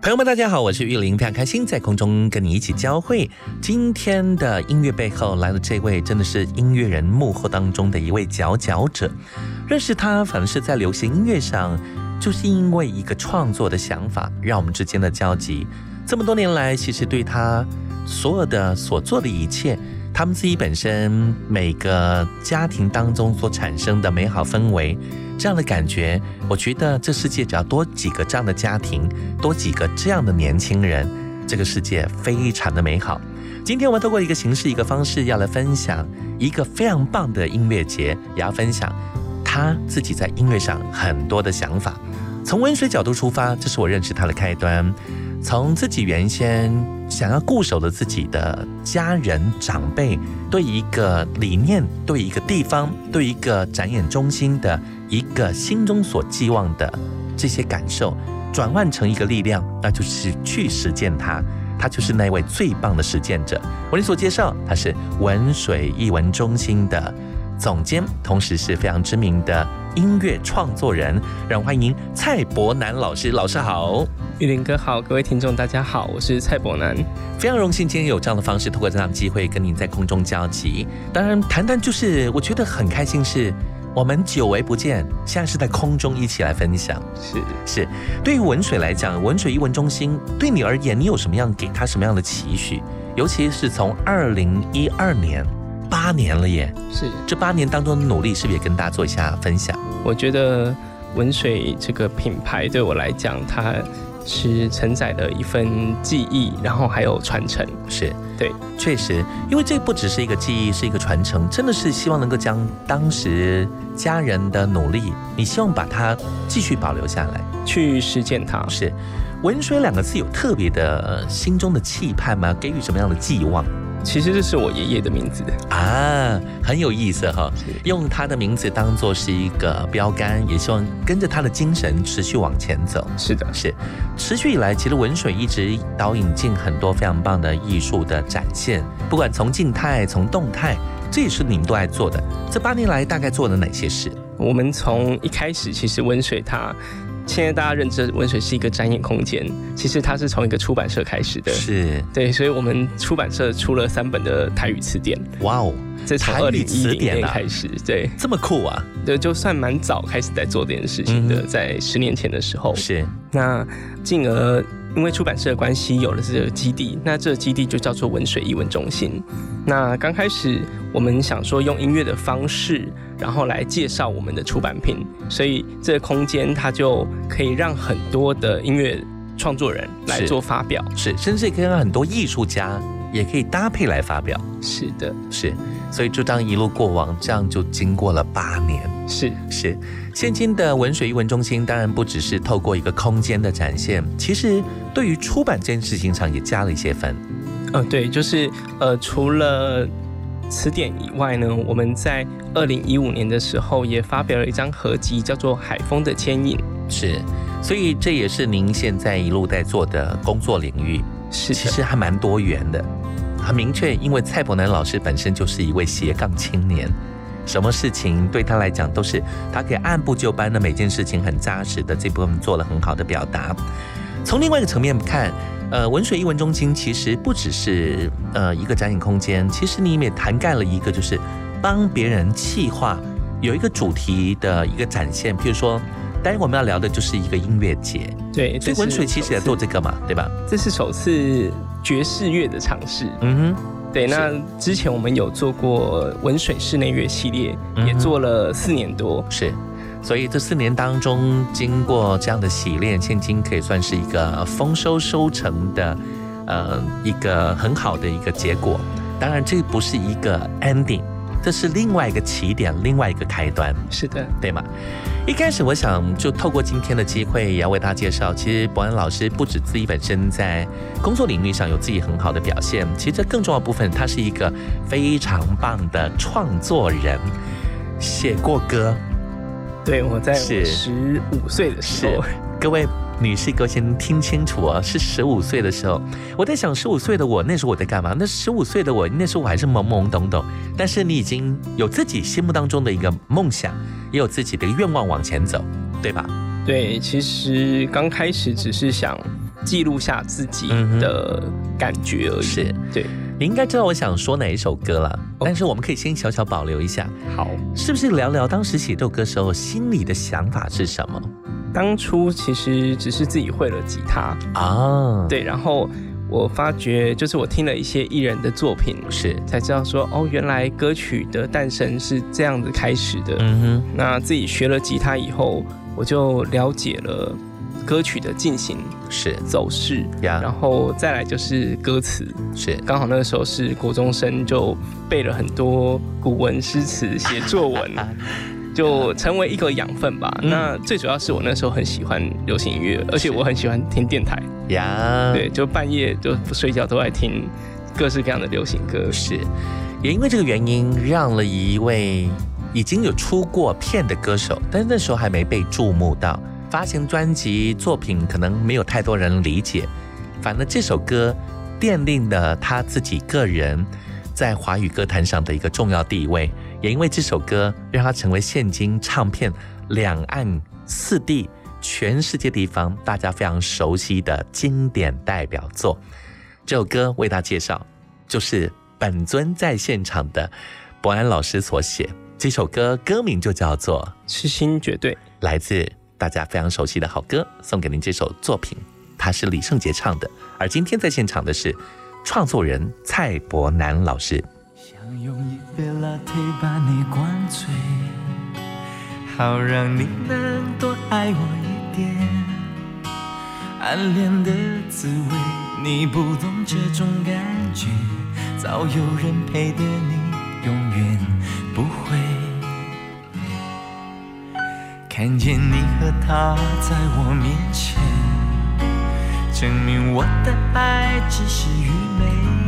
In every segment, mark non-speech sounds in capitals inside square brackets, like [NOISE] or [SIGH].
朋友们，大家好，我是玉林，非常开心在空中跟你一起交汇。今天的音乐背后来了这位，真的是音乐人幕后当中的一位佼佼者。认识他，反而是在流行音乐上，就是因为一个创作的想法，让我们之间的交集。这么多年来，其实对他所有的所做的一切。他们自己本身每个家庭当中所产生的美好氛围，这样的感觉，我觉得这世界只要多几个这样的家庭，多几个这样的年轻人，这个世界非常的美好。今天我们透过一个形式、一个方式，要来分享一个非常棒的音乐节，也要分享他自己在音乐上很多的想法。从温水角度出发，这是我认识他的开端。从自己原先想要固守的自己的家人长辈，对一个理念、对一个地方、对一个展演中心的一个心中所寄望的这些感受，转换成一个力量，那就是去实践它。他就是那位最棒的实践者。我你所介绍，他是文水艺文中心的。总监，同时是非常知名的音乐创作人，让我欢迎蔡伯南老师。老师好，玉林哥好，各位听众大家好，我是蔡伯南，非常荣幸今天有这样的方式，透过这样的机会跟您在空中交集。当然，谈谈就是我觉得很开心，是我们久违不见，现在是在空中一起来分享。是是，对于文水来讲，文水艺文中心对你而言，你有什么样给他什么样的期许？尤其是从二零一二年。八年了耶，是这八年当中的努力，是不是也跟大家做一下分享？我觉得文水这个品牌对我来讲，它是承载了一份记忆，然后还有传承。是对，确实，因为这不只是一个记忆，是一个传承，真的是希望能够将当时家人的努力，你希望把它继续保留下来，去实践它。是文水两个字有特别的心中的期盼吗？给予什么样的寄望？其实这是我爷爷的名字啊，很有意思哈。用他的名字当做是一个标杆，也希望跟着他的精神持续往前走。是的，是持续以来，其实文水一直导引进很多非常棒的艺术的展现，不管从静态、从动态，这也是你们都爱做的。这八年来大概做了哪些事？我们从一开始，其实文水它。现在大家认知文水是一个展演空间，其实它是从一个出版社开始的，是对，所以我们出版社出了三本的台语词典。哇哦，这从二零一零年开始，对，这么酷啊！对，就算蛮早开始在做这件事情的，在十年前的时候。是，那进而因为出版社的关系有了这个基地，那这个基地就叫做文水艺文中心。那刚开始我们想说用音乐的方式。然后来介绍我们的出版品，所以这个空间它就可以让很多的音乐创作人来做发表，是，甚至也可以让很多艺术家也可以搭配来发表。是的，是，所以就当一路过往，这样就经过了八年。是是，现今的文水艺文中心当然不只是透过一个空间的展现，其实对于出版这件事情上也加了一些分。嗯，对，就是呃，除了。词典以外呢，我们在二零一五年的时候也发表了一张合集，叫做《海风的牵引》。是，所以这也是您现在一路在做的工作领域。是，其实还蛮多元的，很明确。因为蔡伯南老师本身就是一位斜杠青年，什么事情对他来讲都是他可以按部就班的，每件事情很扎实的这部分做了很好的表达。从另外一个层面看。呃，文水艺文中心其实不只是呃一个展演空间，其实你也涵盖了一个，就是帮别人气化有一个主题的一个展现。譬如说，当然我们要聊的就是一个音乐节，对，所以文水其实也做这个嘛，对吧？这是首次爵士乐的尝试。嗯哼，对，那之前我们有做过文水室内乐系列，嗯也做了四年多。是。所以这四年当中，经过这样的洗练，现今可以算是一个丰收收成的，呃，一个很好的一个结果。当然，这不是一个 ending，这是另外一个起点，另外一个开端。是的，对吗？一开始我想就透过今天的机会，也要为大家介绍，其实伯恩老师不止自己本身在工作领域上有自己很好的表现，其实这更重要的部分，他是一个非常棒的创作人，写过歌。对我在是十五岁的时候，各位女士歌先听清楚哦，是十五岁的时候，我在想十五岁的我那时候我在干嘛？那十五岁的我那时候我还是懵懵懂懂，但是你已经有自己心目当中的一个梦想，也有自己的愿望往前走，对吧？对，其实刚开始只是想记录下自己的感觉而已。是对，你应该知道我想说哪一首歌了，哦但是我们可以先小小保留一下，好。是不是聊聊当时写这首歌时候心里的想法是什么当初其实只是自己会了吉他，啊？，对，然后我发觉，就是我听了一些艺人的作品，是，才知道说，哦，原来歌曲的诞生是这样子开始的。嗯哼。那自己学了吉他以后，我就了解了歌曲的进行，是。走势，然，后再来就是歌词。是。刚好那个时候是国中生，就背了很多古文诗词，写作文，[LAUGHS] 就成为一个养分吧。嗯那最主要是我那时候很喜欢流行音乐，而且我很喜欢听电台，呀，对，就半夜就不睡觉都爱听各式各样的流行歌。是，也因为这个原因，让了一位已经有出过片的歌手，但是那时候还没被注目到，发行专辑作品可能没有太多人理解。反正这首歌奠定了他自己个人在华语歌坛上的一个重要地位，也因为这首歌让他成为现今唱片两岸四地全世界地方大家非常熟悉的经典代表作。这首歌为大家介绍，就是本尊在现场的伯安老师所写。这首歌歌名就叫做痴心绝对，来自大家非常熟悉的好歌，送给您这首作品，它是李圣杰唱的。而今天在现场的是创作人蔡伯南老师。用一杯 latte 把你灌醉，好让你能多爱我一点。暗恋的滋味，你不懂这种感觉，早有人陪的你永远不会。看见你和他在我面前，证明我的爱只是愚昧。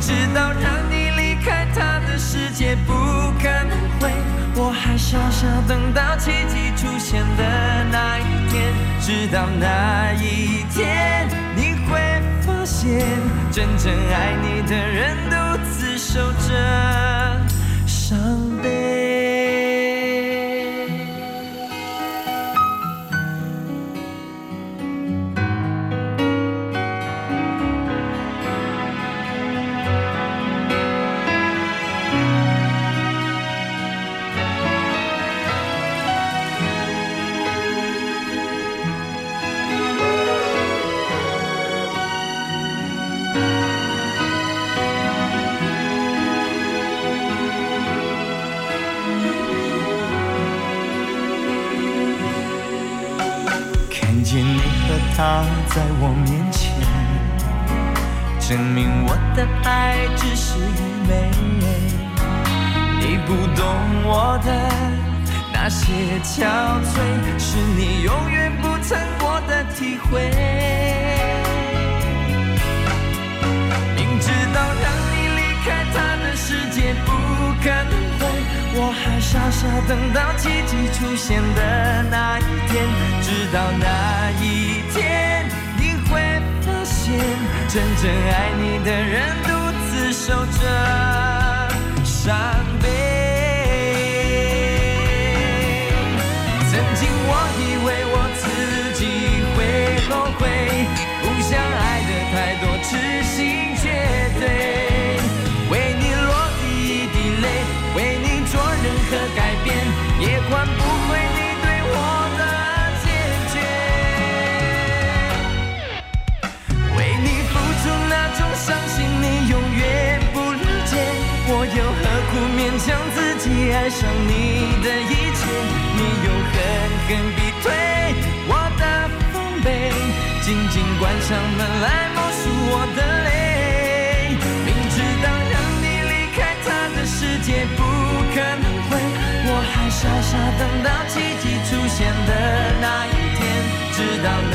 直到让你离开他的世界不可能会，我还傻傻等到奇迹出现的那一天。直到那一天，你会发现，真正爱你的人独自守着伤在我面前，证明我的爱只是愚昧。你不懂我的那些憔悴，是你永远不曾过的体会。明知道让你离开他的世界不可能会，我还傻傻等到奇迹出现的那一天，直到那一天，真正爱你的人独自守着伤悲。不勉强自己爱上你的一切？你又狠狠逼退我的防备，紧紧关上门来默数我的泪。明知道让你离开他的世界不可能会，我还傻傻等到奇迹出现的那一天，直到那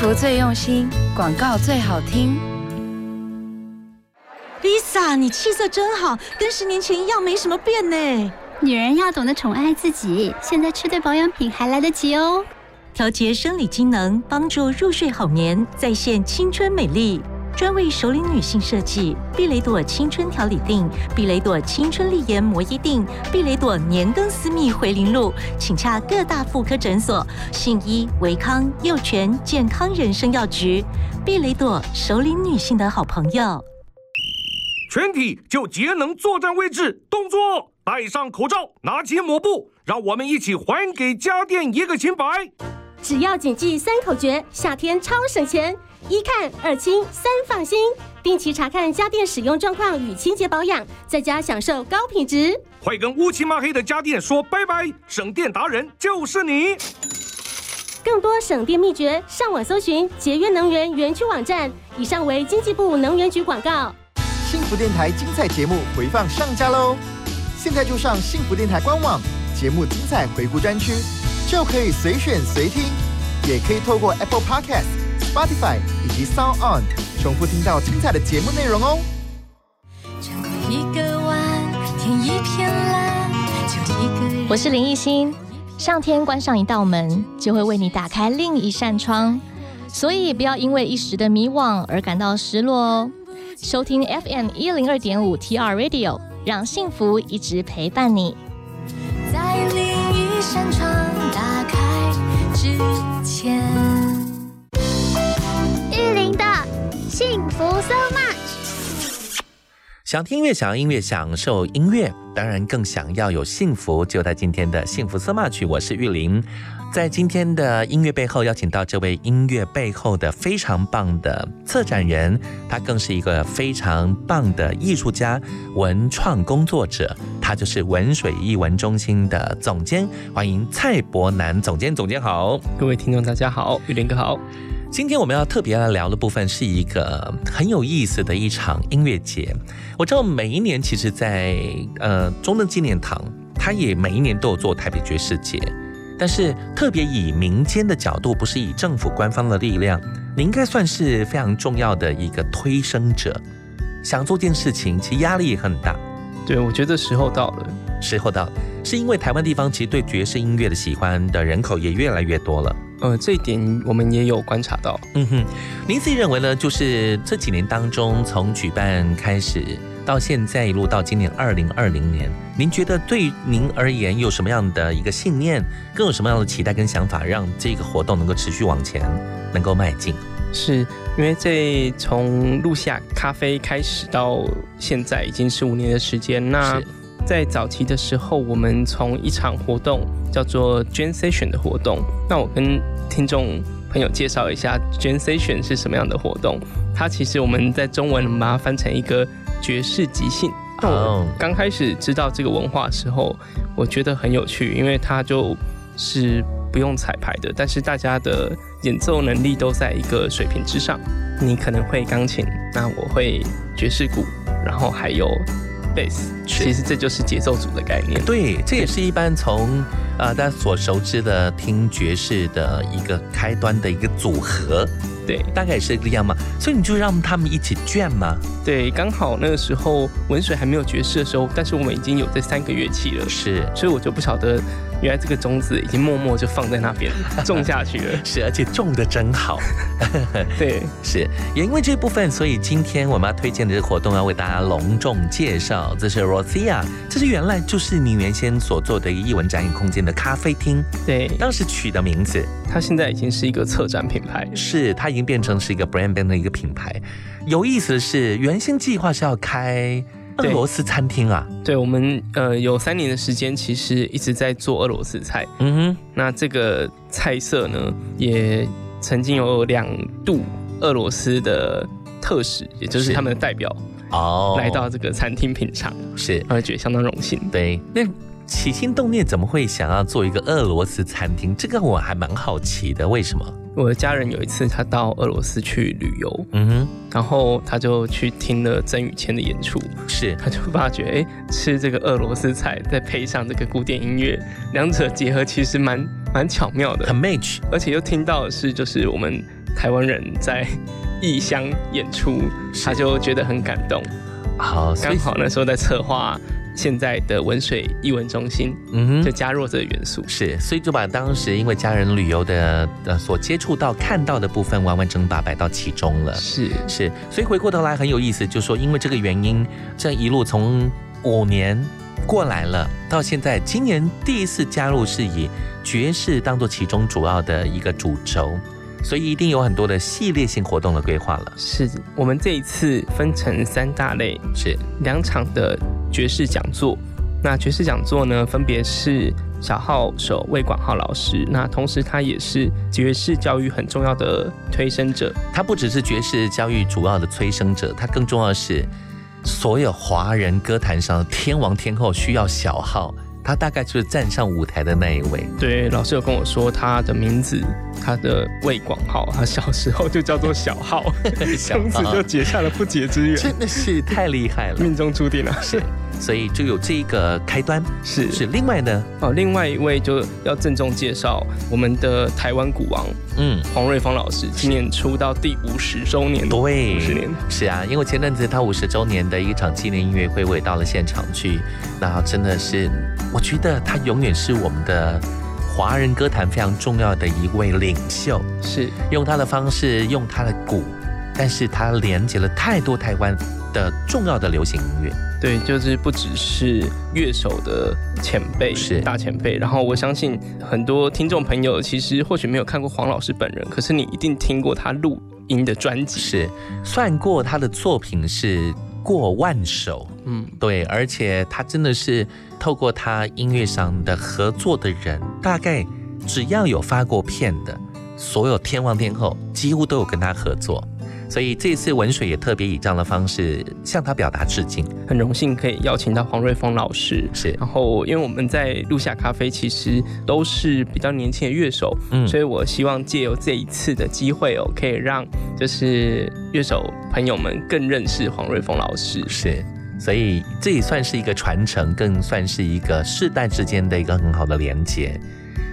福最用心，广告最好听。Lisa，你气色真好，跟十年前一样，没什么变呢。女人要懂得宠爱自己，现在吃对保养品还来得及哦。调节生理机能，帮助入睡好眠，再现青春美丽。专为熟龄女性设计，碧雷朵青春调理定、碧雷朵青春丽颜膜衣定、碧雷朵年更私密回零露，请洽各大妇科诊所、信医、维康、幼泉健康人生药局。碧雷朵，熟龄女性的好朋友。全体就节能作战位置，动作！戴上口罩，拿起抹布，让我们一起还给家电一个清白。只要谨记三口诀，夏天超省钱。一看二清三放心，定期查看家电使用状况与清洁保养，在家享受高品质。快跟乌漆嘛黑的家电说拜拜！省电达人就是你。更多省电秘诀，上网搜寻节约能源园区网站。以上为经济部能源局广告。幸福电台精彩节目回放上架喽！现在就上幸福电台官网节目精彩回顾专区，就可以随选随听，也可以透过 Apple Podcast、Spotify 以及 Sound On 重复听到精彩的节目内容哦。一个弯，天一片蓝，就一个人。我是林艺欣，上天关上一道门，就会为你打开另一扇窗，所以不要因为一时的迷惘而感到失落哦。收听 FM 一零二点五 TR Radio，让幸福一直陪伴你。在另一扇窗想听音乐，想要音乐，享受音乐，当然更想要有幸福。就在今天的幸福 so much，我是玉林。在今天的音乐背后，邀请到这位音乐背后的非常棒的策展人，他更是一个非常棒的艺术家、文创工作者，他就是文水艺文中心的总监，欢迎蔡伯南总监。总监好，各位听众大家好，玉林哥好。今天我们要特别来聊的部分是一个很有意思的一场音乐节。我知道每一年其实在，呃中正纪念堂，它也每一年都有做台北爵士节。但是特别以民间的角度，不是以政府官方的力量，你应该算是非常重要的一个推升者。想做件事情，其实压力也很大。对，我觉得时候到了，时候到了，是因为台湾地方其实对爵士音乐的喜欢的人口也越来越多了。呃，这一点我们也有观察到。嗯哼，您自己认为呢？就是这几年当中，从举办开始到现在一路到今年二零二零年，您觉得对您而言有什么样的一个信念，更有什么样的期待跟想法，让这个活动能够持续往前，能够迈进？是因为这从录下咖啡开始到现在已经是五年的时间，那在早期的时候，我们从一场活动叫做 Gen Session 的活动，那我跟听众朋友介绍一下 Gen Session 是什么样的活动。它其实我们在中文把它翻成一个爵士即兴。那我刚开始知道这个文化的时候，我觉得很有趣，因为它就是不用彩排的，但是大家的演奏能力都在一个水平之上。你可能会钢琴，那我会爵士鼓，然后还有。bass，其实这就是节奏组的概念。对，这也是一般从呃大家所熟知的听爵士的一个开端的一个组合。对，大概也是这样嘛。所以你就让他们一起卷嘛？对，刚好那个时候文水还没有爵士的时候，但是我们已经有这三个乐器了。是，所以我就不晓得。原来这个种子已经默默就放在那边 [LAUGHS] 种下去了，是，而且种的真好。[LAUGHS] 对，是，也因为这部分，所以今天我们要推荐的这个活动要为大家隆重介绍。这是 Rosia，这是原来就是你原先所做的一个艺文展演空间的咖啡厅。对，当时取的名字，它现在已经是一个策展品牌，是，它已经变成是一个 brand band 的一个品牌。有意思的是，原先计划是要开。俄罗斯餐厅啊，对我们呃有三年的时间，其实一直在做俄罗斯菜。嗯哼，那这个菜色呢，也曾经有两度俄罗斯的特使，也就是他们的代表哦，来到这个餐厅品尝，是，我觉得相当荣幸。对，那起心动念怎么会想要做一个俄罗斯餐厅？这个我还蛮好奇的，为什么？我的家人有一次他到俄罗斯去旅游，嗯哼，然后他就去听了曾宇谦的演出，是，他就发觉，哎，吃这个俄罗斯菜，再配上这个古典音乐，两者结合其实蛮蛮巧妙的，很 match，而且又听到的是就是我们台湾人在异乡演出，他就觉得很感动，好，刚好那时候在策划。现在的文水艺文中心，嗯哼，就加入这个元素，是，所以就把当时因为家人旅游的呃所接触到看到的部分完完整把摆到其中了，是。是，所以回过头来很有意思，就说因为这个原因，这一路从五年过来了，到现在今年第一次加入是以爵士当做其中主要的一个主轴。所以一定有很多的系列性活动的规划了。是我们这一次分成三大类，是两场的爵士讲座。那爵士讲座呢，分别是小号手魏广浩老师，那同时他也是爵士教育很重要的推升者。他不只是爵士教育主要的催生者，他更重要的是所有华人歌坛上的天王天后需要小号。他大概就是站上舞台的那一位。对，老师有跟我说他的名字，他的魏广浩，他小时候就叫做小浩，[LAUGHS] 从此就结下了不解之缘。真的是太厉害了，[LAUGHS] 命中注定了。是。所以就有这一个开端，是是。另外呢，哦，另外一位就要郑重介绍我们的台湾鼓王，嗯，黄瑞芳老师，今年出道第五十周年，对，五十年，是啊，因为前阵子他五十周年的一场纪念音乐会，我也到了现场去，那真的是，我觉得他永远是我们的华人歌坛非常重要的一位领袖，是。用他的方式，用他的鼓，但是他连接了太多台湾的重要的流行音乐。对，就是不只是乐手的前辈，是。大前辈。然后我相信很多听众朋友，其实或许没有看过黄老师本人，可是你一定听过他录音的专辑，是。算过他的作品是过万首。嗯，对，而且他真的是透过他音乐上的合作的人，大概只要有发过片的，所有天王天后几乎都有跟他合作。所以这次文水也特别以这样的方式向他表达致敬，很荣幸可以邀请到黄瑞峰老师。是，然后因为我们在录下咖啡，其实都是比较年轻的乐手，嗯，所以我希望借由这一次的机会哦，可以让就是乐手朋友们更认识黄瑞峰老师。是，所以这也算是一个传承，更算是一个世代之间的一个很好的连接。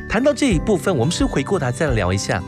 谈到这一部分，我们是回过头再聊一下。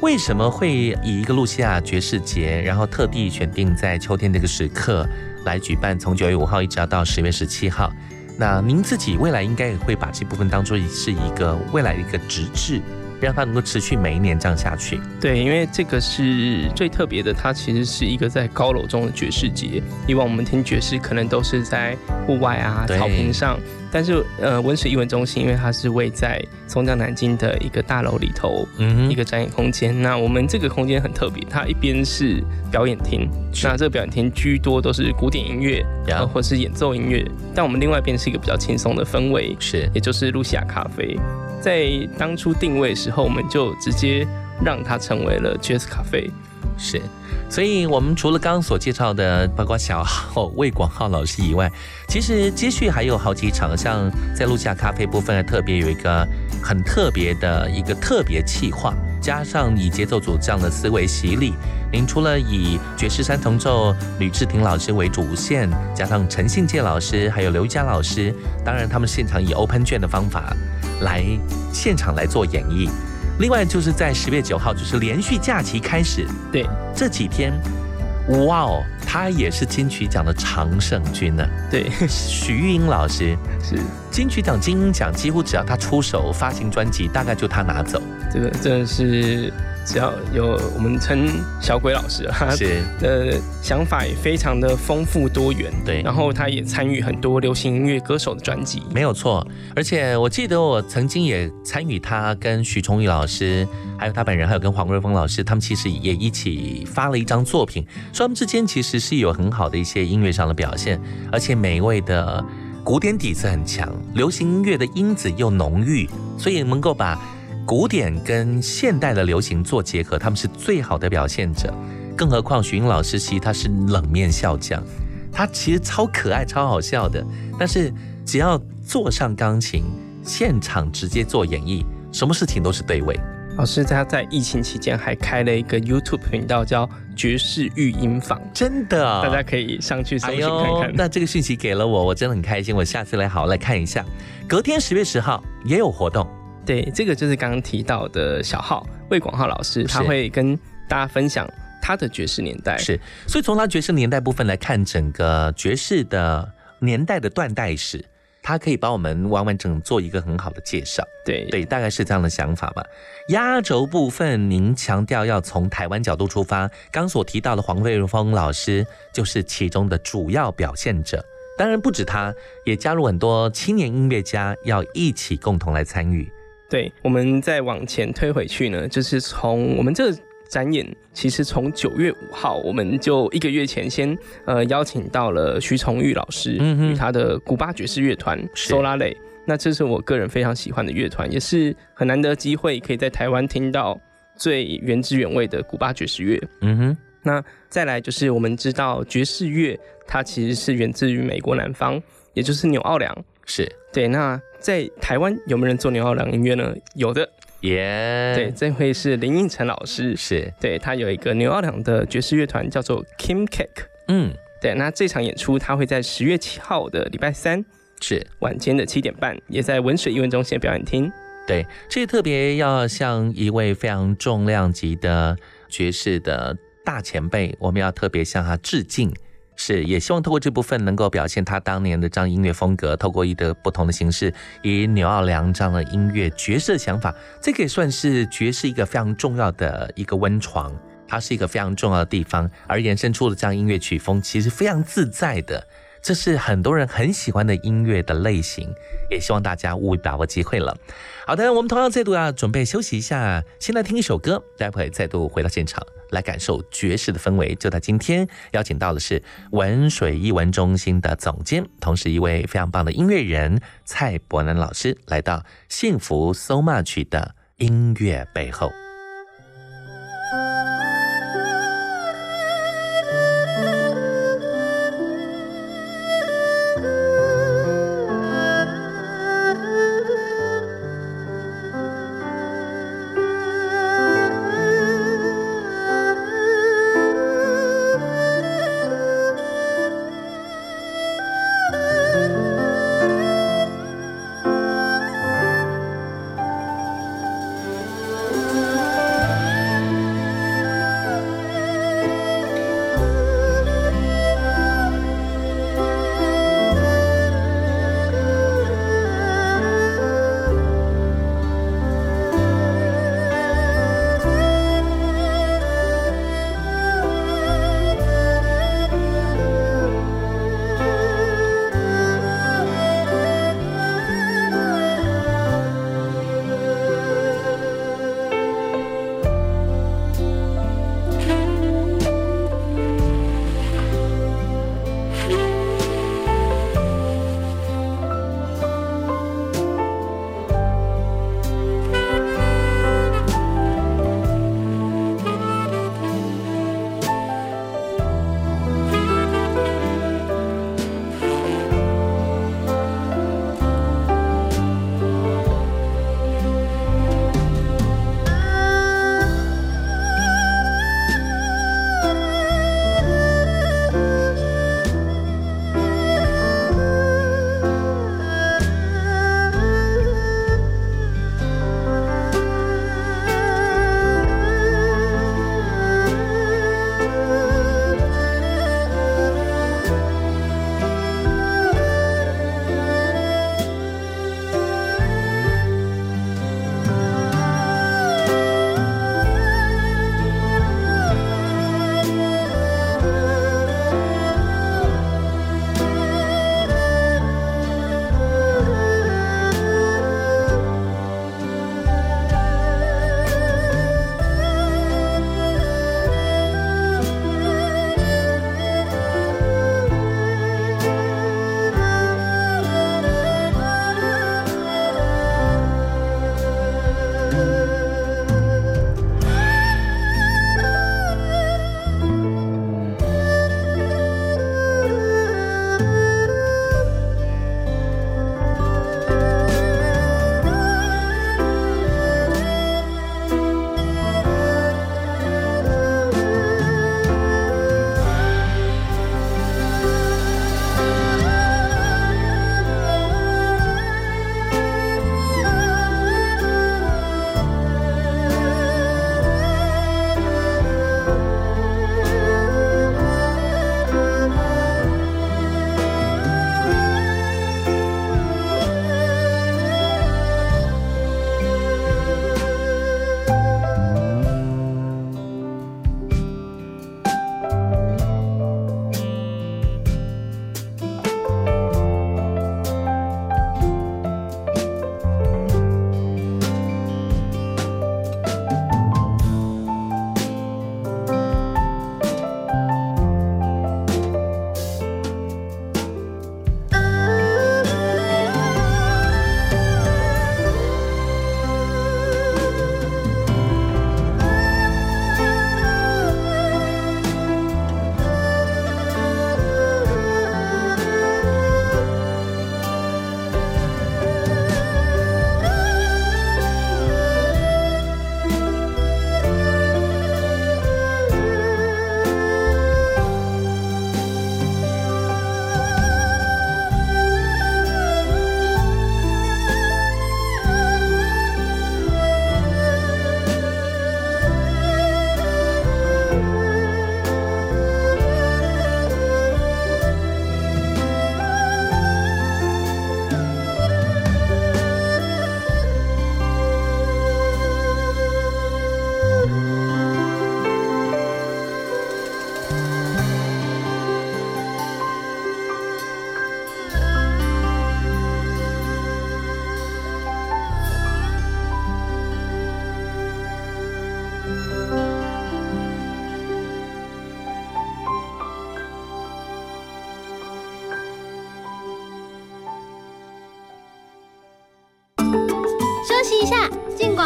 为什么会以一个露西亚爵士节，然后特地选定在秋天这个时刻来举办，从九月五号一直要到十月十七号？那您自己未来应该也会把这部分当做是一个未来的一个直至，让它能够持续每一年这样下去。对，因为这个是最特别的，它其实是一个在高楼中的爵士节。以往我们听爵士可能都是在户外啊草坪上，但是呃，文水艺文中心因为它是位在松江南京的一个大楼里头，嗯一个展演空间。那我们这个空间很特别，它一边是表演厅，那这个表演厅居多都是古典音乐，呃，或是演奏音乐。但我们另外一边是一个比较轻松的氛围，是，也就是露西亚咖啡。在当初定位时候，我们就直接让它成为了 Jazz 咖啡。是，所以我们除了刚刚所介绍的，包括小号魏广浩老师以外，其实接续还有好几场，像在路下咖啡部分，特别有一个很特别的一个特别企划，加上以节奏组这样的思维洗礼，您除了以爵士三重奏吕志廷老师为主线，加上陈信介老师，还有刘佳老师，当然他们现场以 open 卷的方法来现场来做演绎。另外就是在十月九号，就是连续假期开始，对这几天，哇哦，他也是金曲奖的常胜军呢。对，许玉英老师 [LAUGHS] 是金曲奖、金鹰奖，几乎只要他出手发行专辑，大概就他拿走。这个真的是。只要有我们称小鬼老师，他的想法也非常的丰富多元，对，然后他也参与很多流行音乐歌手的专辑，没有错。而且我记得我曾经也参与他跟徐崇宇老师，还有他本人，还有跟黄瑞峰老师，他们其实也一起发了一张作品，说他们之间其实是有很好的一些音乐上的表现，而且每一位的古典底子很强，流行音乐的因子又浓郁，所以能够把。古典跟现代的流行做结合，他们是最好的表现者。更何况徐英老师其实他是冷面笑匠，他其实超可爱、超好笑的。但是只要坐上钢琴，现场直接做演绎，什么事情都是对位。老师他在疫情期间还开了一个 YouTube 频道，叫爵士育音坊，真的，大家可以上去搜寻看看。那这个讯息给了我，我真的很开心。我下次来好好来看一下。隔天十月十号也有活动。对，这个就是刚刚提到的小号魏广浩老师，他会跟大家分享他的爵士年代。是，所以从他爵士年代部分来看，整个爵士的年代的断代史，他可以帮我们完完整做一个很好的介绍。对对，大概是这样的想法吧。压轴部分，您强调要从台湾角度出发，刚所提到的黄瑞峰老师就是其中的主要表现者。当然不止他，也加入很多青年音乐家，要一起共同来参与。对，我们再往前推回去呢，就是从我们这展演，其实从九月五号，我们就一个月前先呃邀请到了徐崇玉老师与他的古巴爵士乐团 Solar 那这是我个人非常喜欢的乐团，也是很难得机会可以在台湾听到最原汁原味的古巴爵士乐。嗯哼，那再来就是我们知道爵士乐它其实是源自于美国南方，也就是纽奥良。是对，那在台湾有没有人做纽奥良音乐呢？有的，耶。对，这回是林应成老师，是对他有一个纽奥良的爵士乐团叫做 Kim Cake。嗯，对，那这场演出他会在十月七号的礼拜三，是晚间的七点半，也在文水艺文中心表演厅。对，这特别要向一位非常重量级的爵士的大前辈，我们要特别向他致敬。是，也希望透过这部分能够表现他当年的这样音乐风格，透过一个不同的形式，以纽奥良这样的音乐爵士的想法，这可以算是爵士一个非常重要的一个温床，它是一个非常重要的地方，而延伸出的这样音乐曲风，其实非常自在的。这是很多人很喜欢的音乐的类型，也希望大家务必把握机会了。好的，我们同样再度要准备休息一下，先来听一首歌，待会再度回到现场来感受爵士的氛围。就在今天，邀请到的是文水艺文中心的总监，同时一位非常棒的音乐人蔡伯南老师，来到幸福 so much 的音乐背后。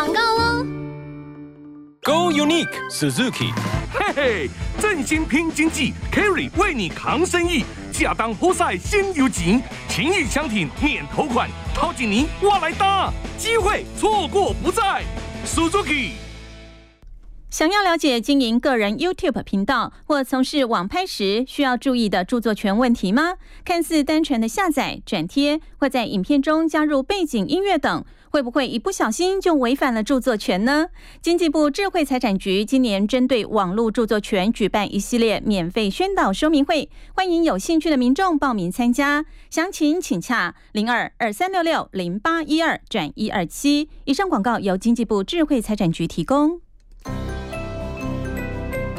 广告喽。Go Unique Suzuki，嘿嘿，振兴拼经济，Carry 为你扛生意，亚当波赛先有景，情谊相挺免头款，掏紧你我来搭，机会错过不再，Suzuki。想要了解经营个人 YouTube 频道或从事网拍时需要注意的著作权问题吗？看似单纯的下载、转贴，或在影片中加入背景音乐等，会不会一不小心就违反了著作权呢？经济部智慧财产局今年针对网络著作权举办一系列免费宣导说明会，欢迎有兴趣的民众报名参加。详情请洽零二二三六六零八一二转一二七。以上广告由经济部智慧财产局提供。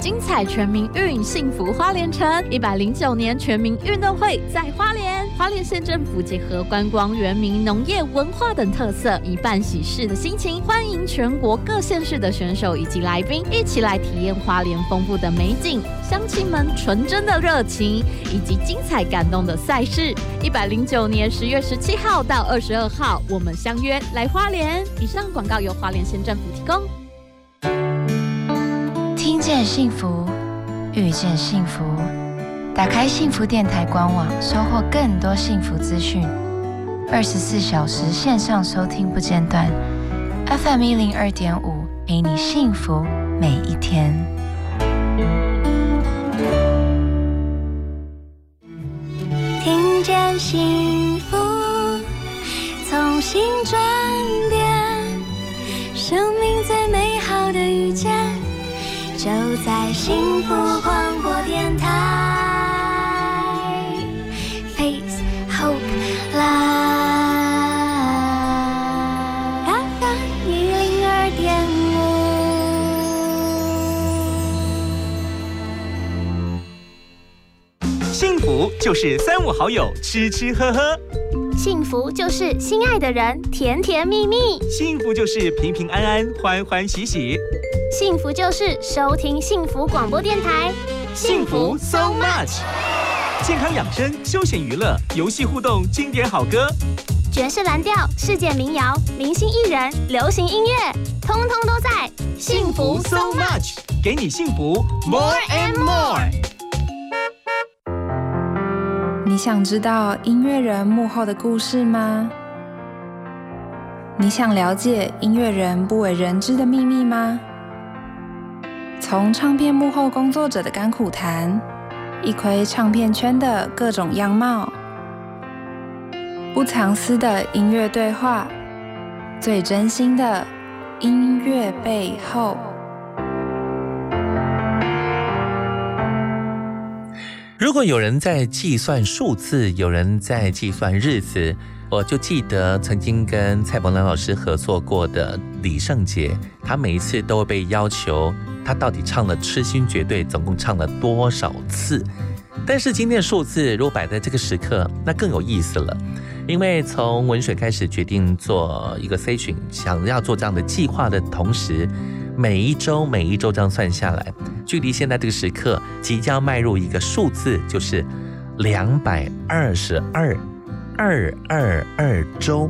精彩全民运，幸福花莲城。一百零九年全民运动会在花莲，花莲县政府结合观光、原民、农业、文化等特色，以办喜事的心情，欢迎全国各县市的选手以及来宾一起来体验花莲丰富的美景、乡亲们纯真的热情，以及精彩感动的赛事。一百零九年十月十七号到二十二号，我们相约来花莲。以上广告由花莲县政府提供。见幸福，遇见幸福。打开幸福电台官网，收获更多幸福资讯。二十四小时线上收听不间断，FM 一零二点五，陪你幸福每一天。听见幸福，从心转变，生命最美好的遇见，就在幸福广播电台。Face Hope Live FM 一零二点五。幸福就是三五好友吃吃喝喝，幸福就是心爱的人甜甜蜜蜜，幸福就是平平安安欢欢喜喜，幸福就是收听幸福广播电台，幸福 so much。健康养生、休闲娱乐、游戏互动、经典好歌，爵士蓝调、世界民谣、明星艺人、流行音乐，通通都在幸福 so much，给你幸福 more and more。你想知道音乐人幕后的故事吗？你想了解音乐人不为人知的秘密吗？从唱片幕后工作者的甘苦谈，一窥唱片圈的各种样貌，不藏私的音乐对话，最真心的音乐背后。如果有人在计算数字，有人在计算日子，我就记得曾经跟蔡伯南老师合作过的李圣杰，他每一次都会被要求，他到底唱了《痴心绝对》总共唱了多少次？但是今天的数字如果摆在这个时刻，那更有意思了，因为从文水开始决定做一个 C 群，想要做这样的计划的同时。每一周，每一周这样算下来，距离现在这个时刻即将迈入一个数字，就是两百二十二二二二周。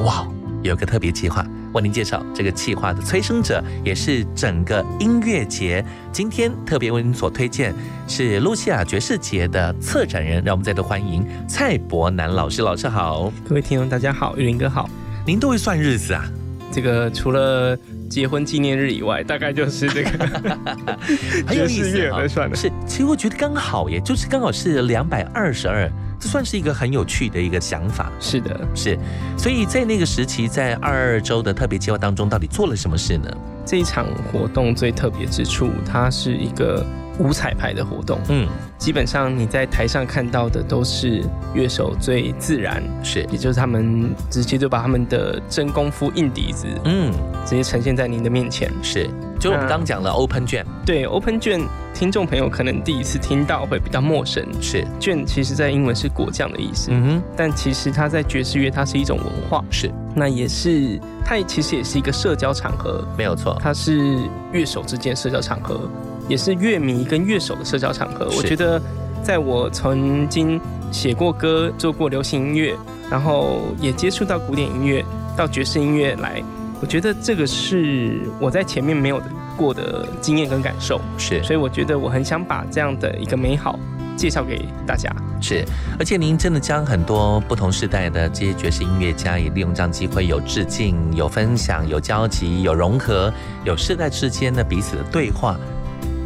哇，有个特别计划，为您介绍这个计划的催生者，也是整个音乐节今天特别为您所推荐是露西亚爵士节的策展人，让我们再度欢迎蔡伯南老师。老师好，各位听众大家好，玉林哥好。您都会算日子啊？这个除了结婚纪念日以外，大概就是这个 [LAUGHS] [LAUGHS] 很有意思啊。算的是，其实我觉得刚好耶，就是刚好是两百二十二，这算是一个很有趣的一个想法。是的，是。所以在那个时期，在二二周的特别计划当中，到底做了什么事呢？这一场活动最特别之处，它是一个五彩排的活动。嗯，基本上你在台上看到的都是乐手最自然，是，也就是他们直接就把他们的真功夫、硬底子，嗯，直接呈现在您的面前。是，就我们刚讲了 open 卷，对 open 卷，听众朋友可能第一次听到会比较陌生。是，卷其实在英文是果酱的意思。嗯哼，但其实它在爵士乐，它是一种文化。是，那也是，它其实也是一个社交场合。没有错，它是乐手之间社交场合。也是乐迷跟乐手的社交场合。我觉得，在我曾经写过歌、做过流行音乐，然后也接触到古典音乐、到爵士音乐来，我觉得这个是我在前面没有过的经验跟感受，是，所以我觉得我很想把这样的一个美好介绍给大家。是，而且您真的将很多不同时代的这些爵士音乐家也利用这样机会，有致敬、有分享、有交集、有融合、有世代之间的彼此的对话。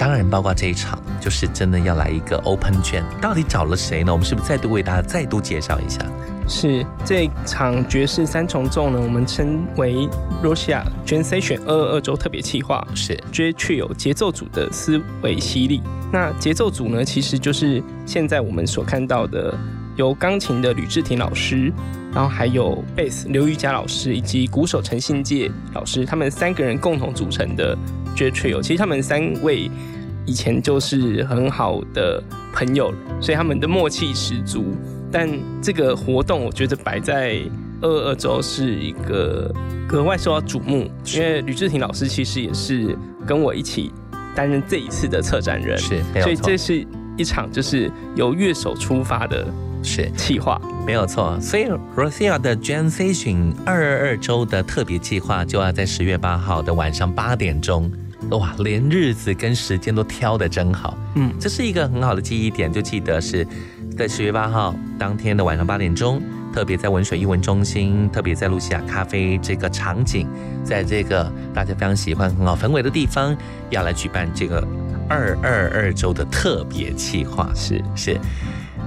当然，包括这一场，就是真的要来一个 open 卷，到底找了谁呢？我们是不是再度为大家再度介绍一下？是这场爵士三重奏呢，我们称为 Russia Jazz Session 二二二周特别企划，是 J Trio 节奏组的思维犀利。那节奏组呢，其实就是现在我们所看到的，由钢琴的吕志廷老师，然后还有贝斯刘瑜佳老师，以及鼓手陈信介老师，他们三个人共同组成的 J Trio。其实他们三位以前就是很好的朋友，所以他们的默契十足。但这个活动，我觉得摆在二二周是一个格外受到瞩目，因为吕志廷老师其实也是跟我一起担任这一次的策展人，是，所以这是一场就是由乐手出发的，是企划，没有错。所以 Rosia 的 Jam Session 二二二周的特别计划就要在十月八号的晚上八点钟，哇，连日子跟时间都挑得真好，嗯，这是一个很好的记忆点，就记得是。在十月八号当天的晚上八点钟，特别在文水艺文中心，特别在露西亚咖啡这个场景，在这个大家非常喜欢、很好氛围的地方，要来举办这个二二二周的特别企划。是是，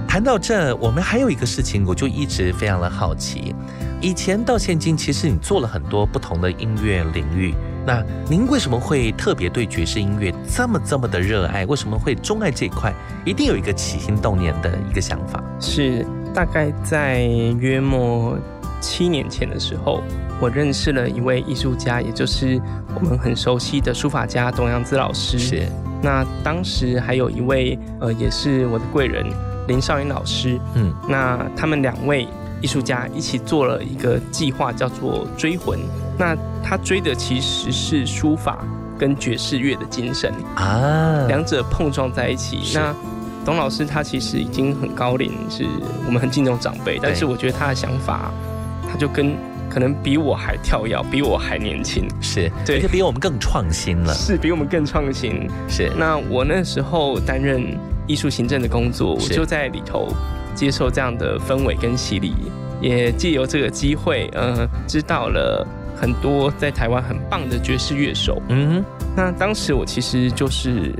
谈到这，我们还有一个事情，我就一直非常的好奇。以前到现今，其实你做了很多不同的音乐领域。那您为什么会特别对爵士音乐这么这么的热爱？为什么会钟爱这一块？一定有一个起心动念的一个想法。是大概在约莫七年前的时候，我认识了一位艺术家，也就是我们很熟悉的书法家董阳子老师。是。那当时还有一位呃，也是我的贵人林少英老师。嗯。那他们两位。艺术家一起做了一个计划，叫做“追魂”。那他追的其实是书法跟爵士乐的精神啊，两者碰撞在一起。那董老师他其实已经很高龄，是我们很敬重长辈，但是我觉得他的想法，他就跟可能比我还跳跃，比我还年轻，是对，就比我们更创新了，是比我们更创新。是那我那时候担任艺术行政的工作，我就在里头。接受这样的氛围跟洗礼，也借由这个机会，呃，知道了很多在台湾很棒的爵士乐手。嗯，那当时我其实就是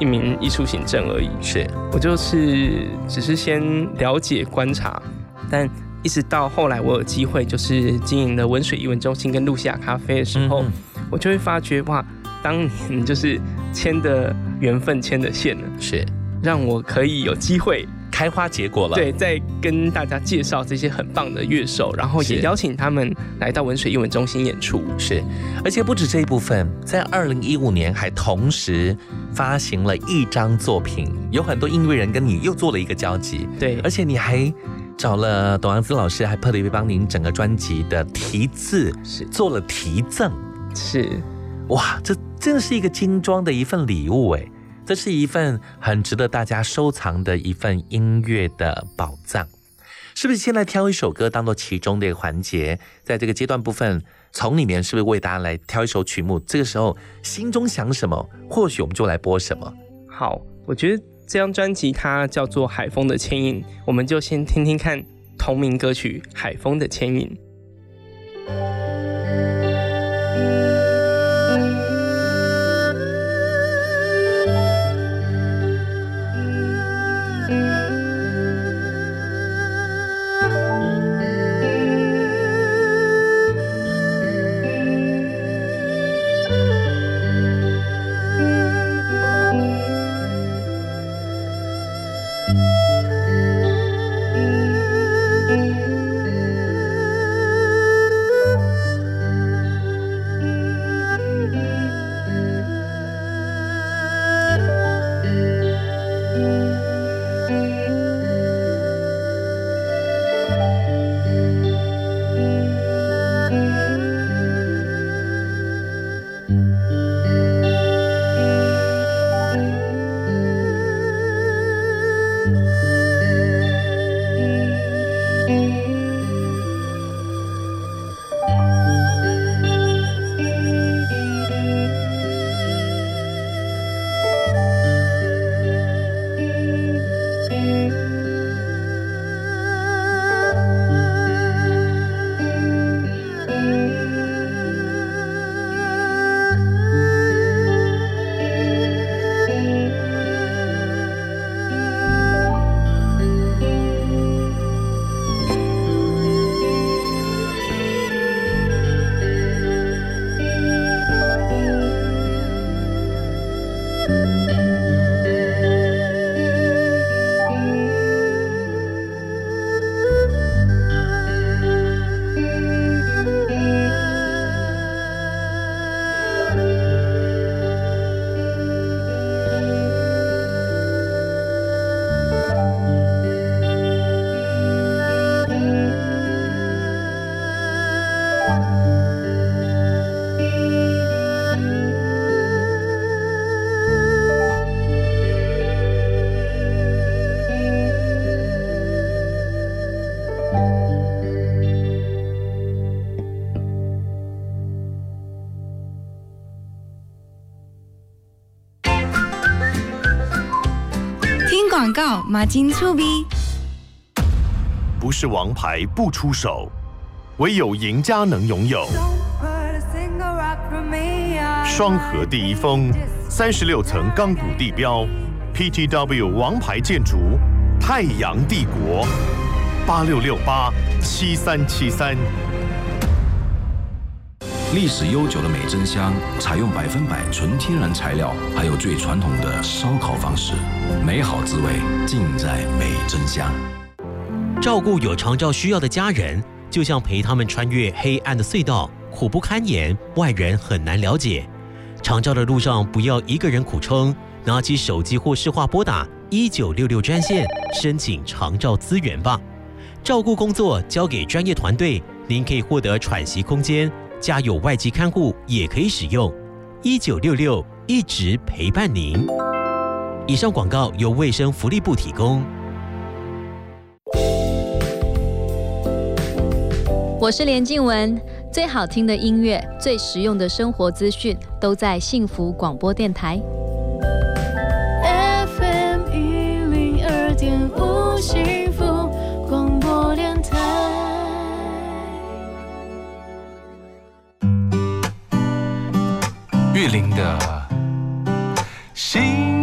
一名艺术行政而已，是。我就是只是先了解观察，但一直到后来我有机会就是经营了文水艺文中心跟露西亚咖啡的时候，我就会发觉哇，当年就是牵的缘分牵的线了，是让我可以有机会。开花结果了，对，在跟大家介绍这些很棒的乐手，然后也邀请他们来到文水英文中心演出。是，而且不止这一部分，在二零一五年还同时发行了一张作品，有很多音乐人跟你又做了一个交集。对，而且你还找了董安子老师，还特别帮您整个专辑的题字是做了题赠。是，哇，这真的是一个精装的一份礼物哎。这是一份很值得大家收藏的一份音乐的宝藏，是不是？先来挑一首歌当做其中的一个环节，在这个阶段部分，从里面是不是为大家来挑一首曲目？这个时候心中想什么，或许我们就来播什么。好，我觉得这张专辑它叫做《海风的牵引》，我们就先听听看同名歌曲《海风的牵引》。马金醋逼。不是王牌不出手，唯有赢家能拥有。双河第一峰，三十六层钢骨地标，PTW 王牌建筑，太阳帝国，八六六八七三七三。历史悠久的美珍香，采用百分百纯天然材料，还有最传统的烧烤方式，美好滋味尽在美珍香。照顾有长照需要的家人，就像陪他们穿越黑暗的隧道，苦不堪言，外人很难了解。长照的路上，不要一个人苦撑，拿起手机或视话拨打一九六六专线，申请长照资源吧。照顾工作交给专业团队，您可以获得喘息空间。家有外籍看护也可以使用，一九六六一直陪伴您。以上广告由卫生福利部提供。我是连静文，最好听的音乐，最实用的生活资讯，都在幸福广播电台。FM 一零二点五玉林的心。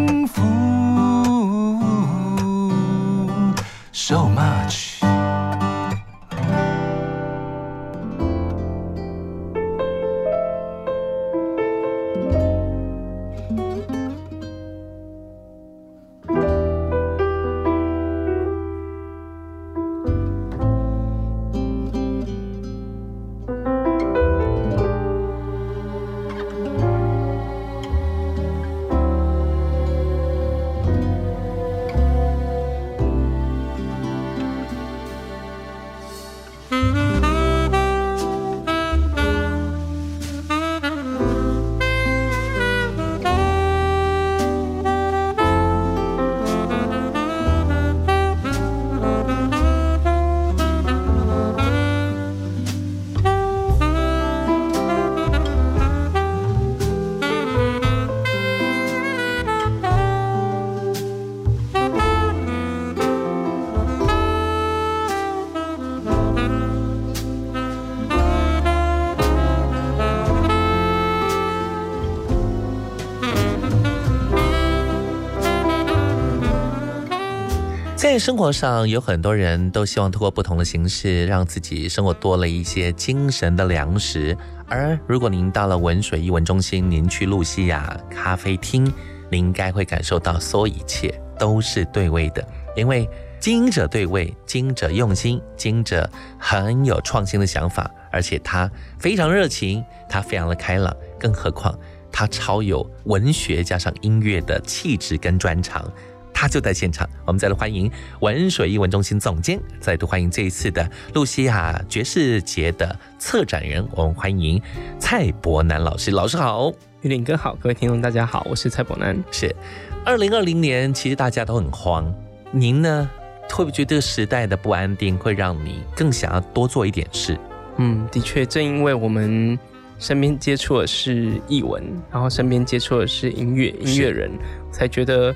在生活上，有很多人都希望通过不同的形式，让自己生活多了一些精神的粮食。而如果您到了文水艺文中心，您去露西亚咖啡厅，您应该会感受到所有一切都是对味的，因为经营者对味，经营者用心，经营者很有创新的想法，而且他非常热情，他非常的开朗，更何况他超有文学加上音乐的气质跟专长。他就在现场，我们再来欢迎文水艺文中心总监，再度欢迎这一次的露西亚爵士节的策展人，我们欢迎蔡伯南老师。老师好，玉林哥好，各位听众大家好，我是蔡伯南。是，二零二零年其实大家都很慌，您呢会不会觉得这个时代的不安定会让你更想要多做一点事？嗯，的确，正因为我们身边接触的是艺文，然后身边接触的是音乐音乐人，才觉得。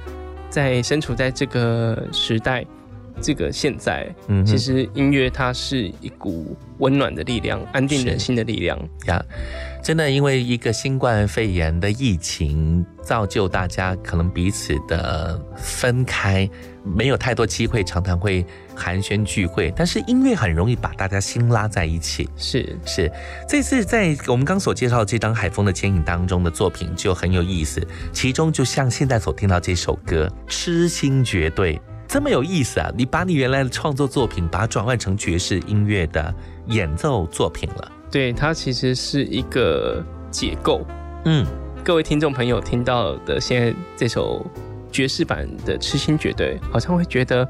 在身处在这个时代，这个现在，嗯，其实音乐它是一股温暖的力量，安定人心的力量呀。真的，因为一个新冠肺炎的疫情，造就大家可能彼此的分开，没有太多机会，常常会寒暄聚会。但是音乐很容易把大家心拉在一起。是是，这次在我们刚所介绍这张《海风的牵引》当中的作品就很有意思，其中就像现在所听到这首歌《痴心绝对》这么有意思啊！你把你原来的创作作品，把它转换成爵士音乐的演奏作品了。对，它其实是一个解构。嗯，各位听众朋友听到的现在这首爵士版的《痴心绝对》，好像会觉得，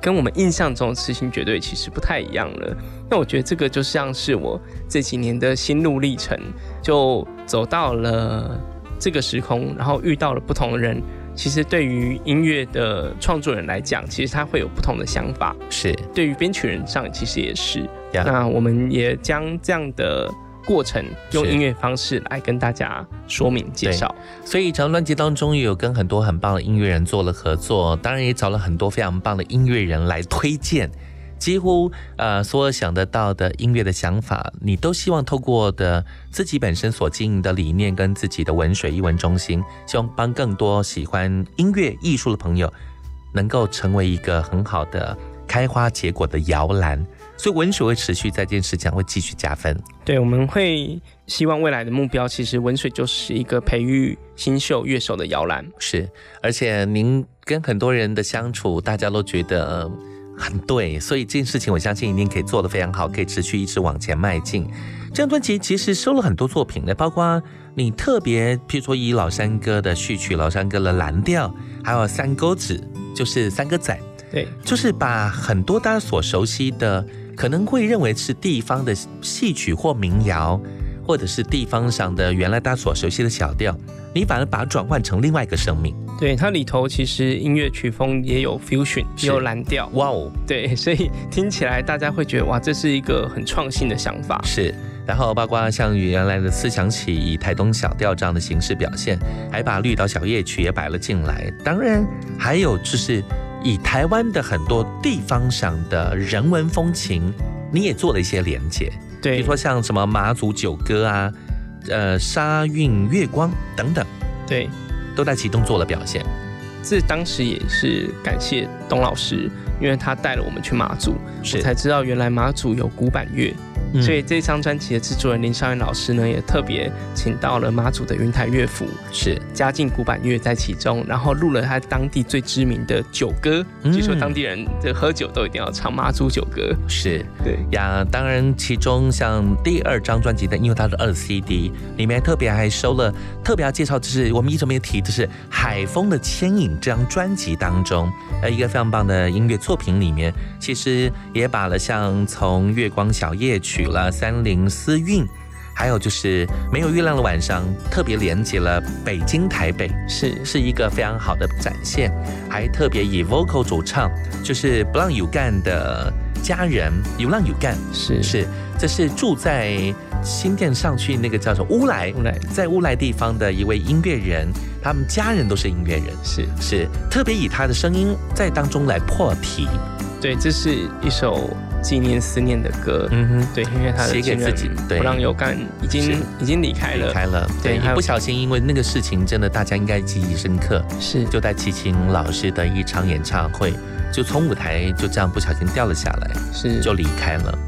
跟我们印象中的痴心绝对其实不太一样了。那我觉得这个就像是我这几年的心路历程，就走到了这个时空，然后遇到了不同的人。其实对于音乐的创作人来讲，其实他会有不同的想法。是，对于编曲人上，其实也是。那我们也将这样的过程用音乐方式来跟大家说明介绍。所以，张专辑当中也有跟很多很棒的音乐人做了合作，当然也找了很多非常棒的音乐人来推荐。几乎呃，所有想得到的音乐的想法，你都希望透过的自己本身所经营的理念跟自己的文水艺文中心，希望帮更多喜欢音乐艺术的朋友，能够成为一个很好的开花结果的摇篮。所以文水会持续在这件事情会继续加分。对，我们会希望未来的目标，其实文水就是一个培育新秀乐手的摇篮。是，而且您跟很多人的相处，大家都觉得。很对，所以这件事情我相信一定可以做得非常好，可以持续一直往前迈进。这张专辑其实收了很多作品的，包括你特别，譬如说以老山歌的序曲、老山歌的蓝调，还有三钩子，就是三个仔，对，就是把很多大家所熟悉的，可能会认为是地方的戏曲或民谣，或者是地方上的原来大家所熟悉的小调，你反而把它转换成另外一个生命。对它里头其实音乐曲风也有 fusion，也有蓝调，哇哦，对，所以听起来大家会觉得哇，这是一个很创新的想法。是，然后包括像原来的思想起以台东小调这样的形式表现，还把绿岛小夜曲也摆了进来。当然还有就是以台湾的很多地方上的人文风情，你也做了一些连接。对，比如说像什么马祖九歌啊，呃沙韵月光等等。对。都在其中做了表现，这当时也是感谢董老师，因为他带了我们去马祖，我才知道原来马祖有古板乐。所以这张专辑的制作人林少元老师呢，也特别请到了妈祖的云台乐府，是加进古板乐在其中，然后录了他当地最知名的酒歌，据说当地人这喝酒都一定要唱妈祖酒歌。是对呀，当然其中像第二张专辑的，因为它是二 CD，里面特别还收了特别要介绍，就是我们一直没有提，就是《海风的牵引》这张专辑当中，呃，一个非常棒的音乐作品里面，其实也把了像从月光小夜曲。取了三菱思韵，还有就是没有月亮的晚上，特别连接了北京台北，是是一个非常好的展现，还特别以 vocal 主唱，就是不让有干的家人，有浪有干，是。是，这是住在新店上去那个叫做乌来，乌来。在乌来地方的一位音乐人，他们家人都是音乐人，是。是特别以他的声音在当中来破题，对，这是一首。纪念思念的歌，嗯哼，对，因为他写给自己，不让有干已经已经离开了，离开了，对，一不小心，因为那个事情真的大家应该记忆深刻，是。就在齐秦老师的一场演唱会，就从舞台就这样不小心掉了下来，是。就离开了。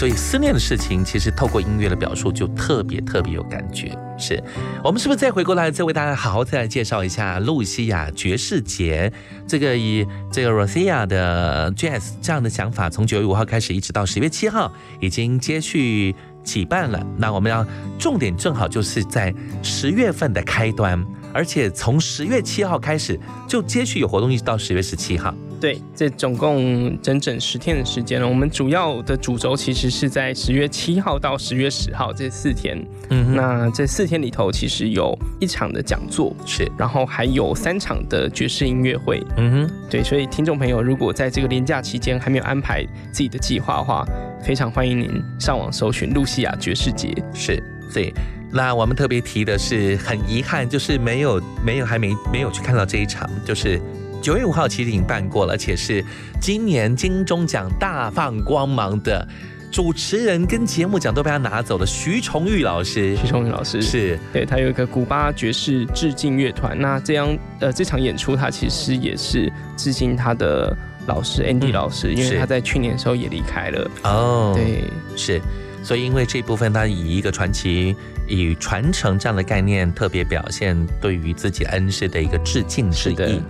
所以思念的事情，其实透过音乐的表述，就特别特别有感觉。是我们是不是再回过来，再为大家好好再来介绍一下露西亚爵士节？这个以这个 Rosia 的 Jazz 这样的想法，从九月五号开始，一直到十月七号，已经接续举办了。那我们要重点正好就是在十月份的开端，而且从十月七号开始就接续有活动，一直到十月十七号。对，这总共整整十天的时间了。我们主要的主轴其实是在十月七号到十月十号这四天。嗯，那这四天里头，其实有一场的讲座，是，然后还有三场的爵士音乐会。嗯哼，对，所以听众朋友如果在这个年假期间还没有安排自己的计划的话，非常欢迎您上网搜寻露西亚爵士节。是，对。那我们特别提的是，很遗憾，就是没有没有还没没有去看到这一场，就是。九月五号其实已经办过了，而且是今年金钟奖大放光芒的主持人跟节目奖都被他拿走了。徐崇玉老师，徐崇玉老师是对他有一个古巴爵士致敬乐团。那这样呃这场演出，他其实也是致敬他的老师 Andy 老师，因为他在去年的时候也离开了。哦，对，是，所以因为这部分他以一个传奇、以传承这样的概念，特别表现对于自己恩师的一个致敬之意。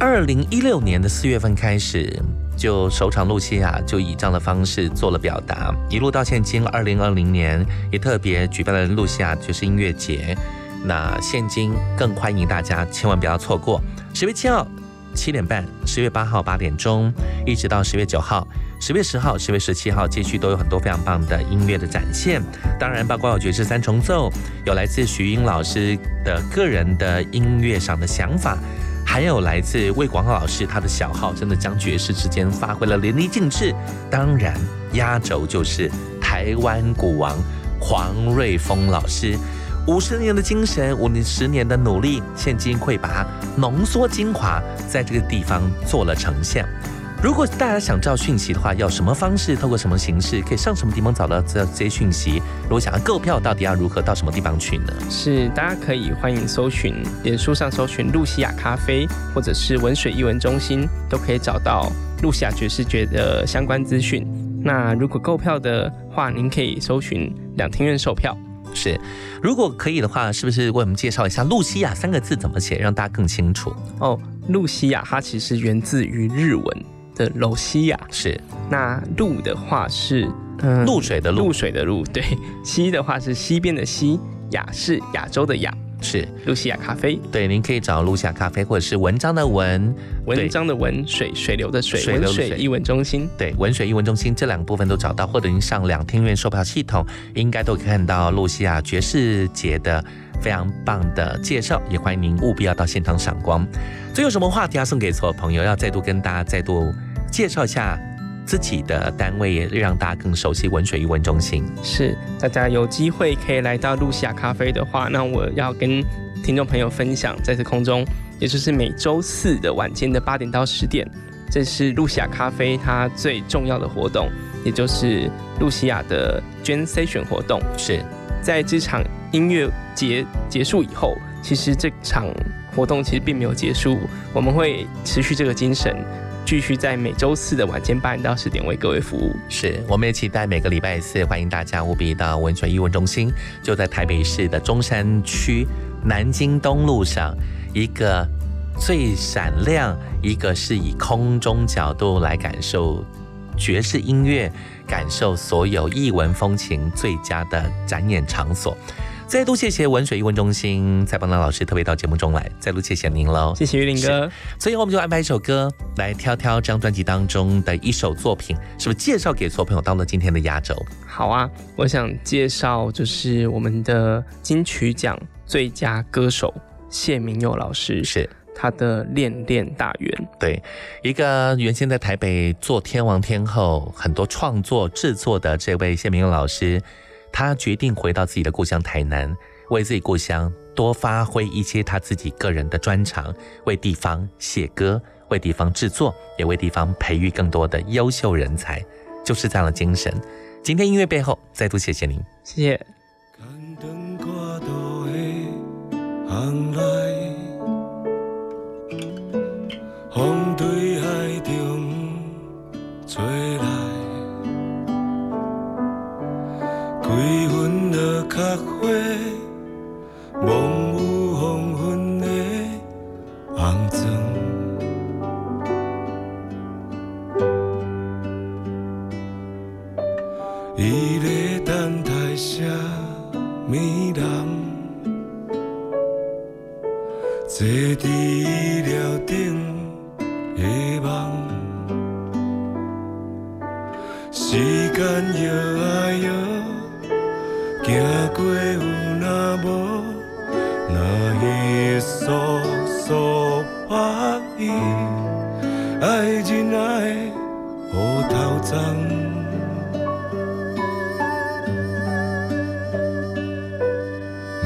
二零一六年的四月份开始，就首场露西亚就以这样的方式做了表达，一路到现今二零二零年也特别举办了露西亚爵士音乐节。那现今更欢迎大家千万不要错过十月七号七点半，十月八号八点钟，一直到十月九号、十月十号、十月十七号，继续都有很多非常棒的音乐的展现。当然，包括有爵士三重奏，有来自徐英老师的个人的音乐上的想法。还有来自魏广浩老师，他的小号真的将爵士之间发挥了淋漓尽致。当然，压轴就是台湾鼓王黄瑞峰老师，五十年的精神，五十年的努力，现今会把浓缩精华，在这个地方做了呈现。如果大家想知道讯息的话，要什么方式，透过什么形式，可以上什么地方找到这这些讯息？如果想要购票，到底要如何到什么地方去呢？是大家可以欢迎搜寻脸书上搜寻露西亚咖啡，或者是文水艺文中心，都可以找到露西亚爵士爵的相关资讯。那如果购票的话，您可以搜寻两厅院售票。是，如果可以的话，是不是为我们介绍一下“露西亚”三个字怎么写，让大家更清楚？哦，露西亚它其实源自于日文。的楼西亚是，那路的话是嗯露水的露，露水的露，对，西的话是西边的西，亚是亚洲的亚，是露西亚咖啡，对，您可以找露西亚咖啡，或者是文章的文，文章的文水水流的水，文水艺文中心，对，文水艺文中心这两个部分都找到，或者您上两厅院售票系统，应该都可以看到露西亚爵士节的非常棒的介绍，也欢迎您务必要到现场赏光。最后有什么话题要送给所有朋友？要再度跟大家再度介绍一下自己的单位，也让大家更熟悉文水艺文中心。是，大家有机会可以来到露西亚咖啡的话，那我要跟听众朋友分享，在这空中，也就是每周四的晚间的八点到十点，这是露西亚咖啡它最重要的活动，也就是露西亚的捐 session 活动。是在这场音乐节结束以后，其实这场。活动其实并没有结束，我们会持续这个精神，继续在每周四的晚间八点到十点为各位服务。是，我们也期待每个礼拜四，欢迎大家务必到温泉艺文中心，就在台北市的中山区南京东路上，一个最闪亮，一个是以空中角度来感受爵士音乐，感受所有艺文风情最佳的展演场所。再度谢谢文水艺文中心蔡邦德老师特别到节目中来，再度谢谢您喽，谢谢玉林哥。所以我们就安排一首歌来挑挑这张专辑当中的一首作品，是不是介绍给所有朋友当做今天的压轴？好啊，我想介绍就是我们的金曲奖最佳歌手谢明佑老师，是他的《恋恋大圆》。对，一个原先在台北做天王天后，很多创作制作的这位谢明佑老师。他决定回到自己的故乡台南，为自己故乡多发挥一些他自己个人的专长，为地方写歌，为地方制作，也为地方培育更多的优秀人才，就是这样的精神。今天音乐背后，再度谢谢您，谢谢。几分落壳花，梦有黄昏的红妆。伊咧等待啥物人？坐伫伊料顶的梦，时间摇啊摇。行过有那无，那伊诉诉把伊爱人爱乌头鬃，嗯，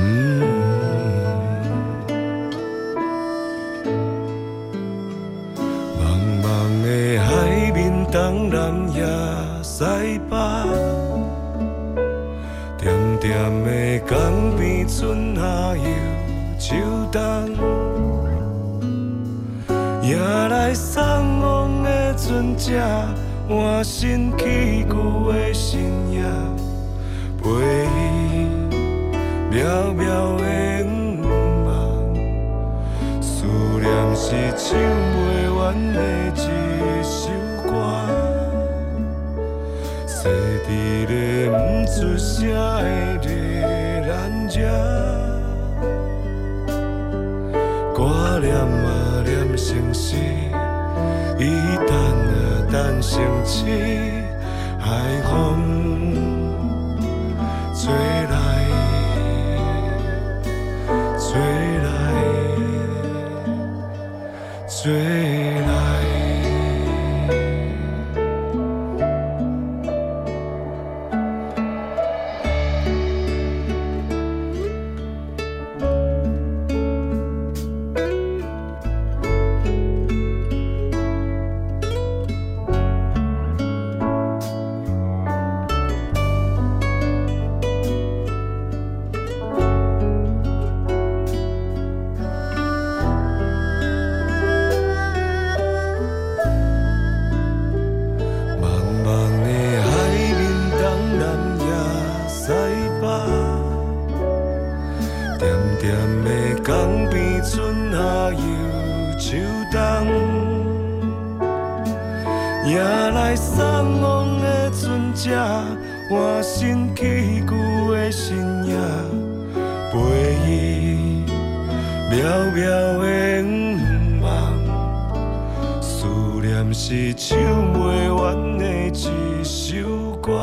换新起旧的新夜，陪伊渺渺的午梦，思念是唱不完的一首歌。坐伫咧不出声的城又秋冬，迎来送往的船只，换新起旧的身影，陪伊渺渺的远望。思念是唱袂完的一首歌，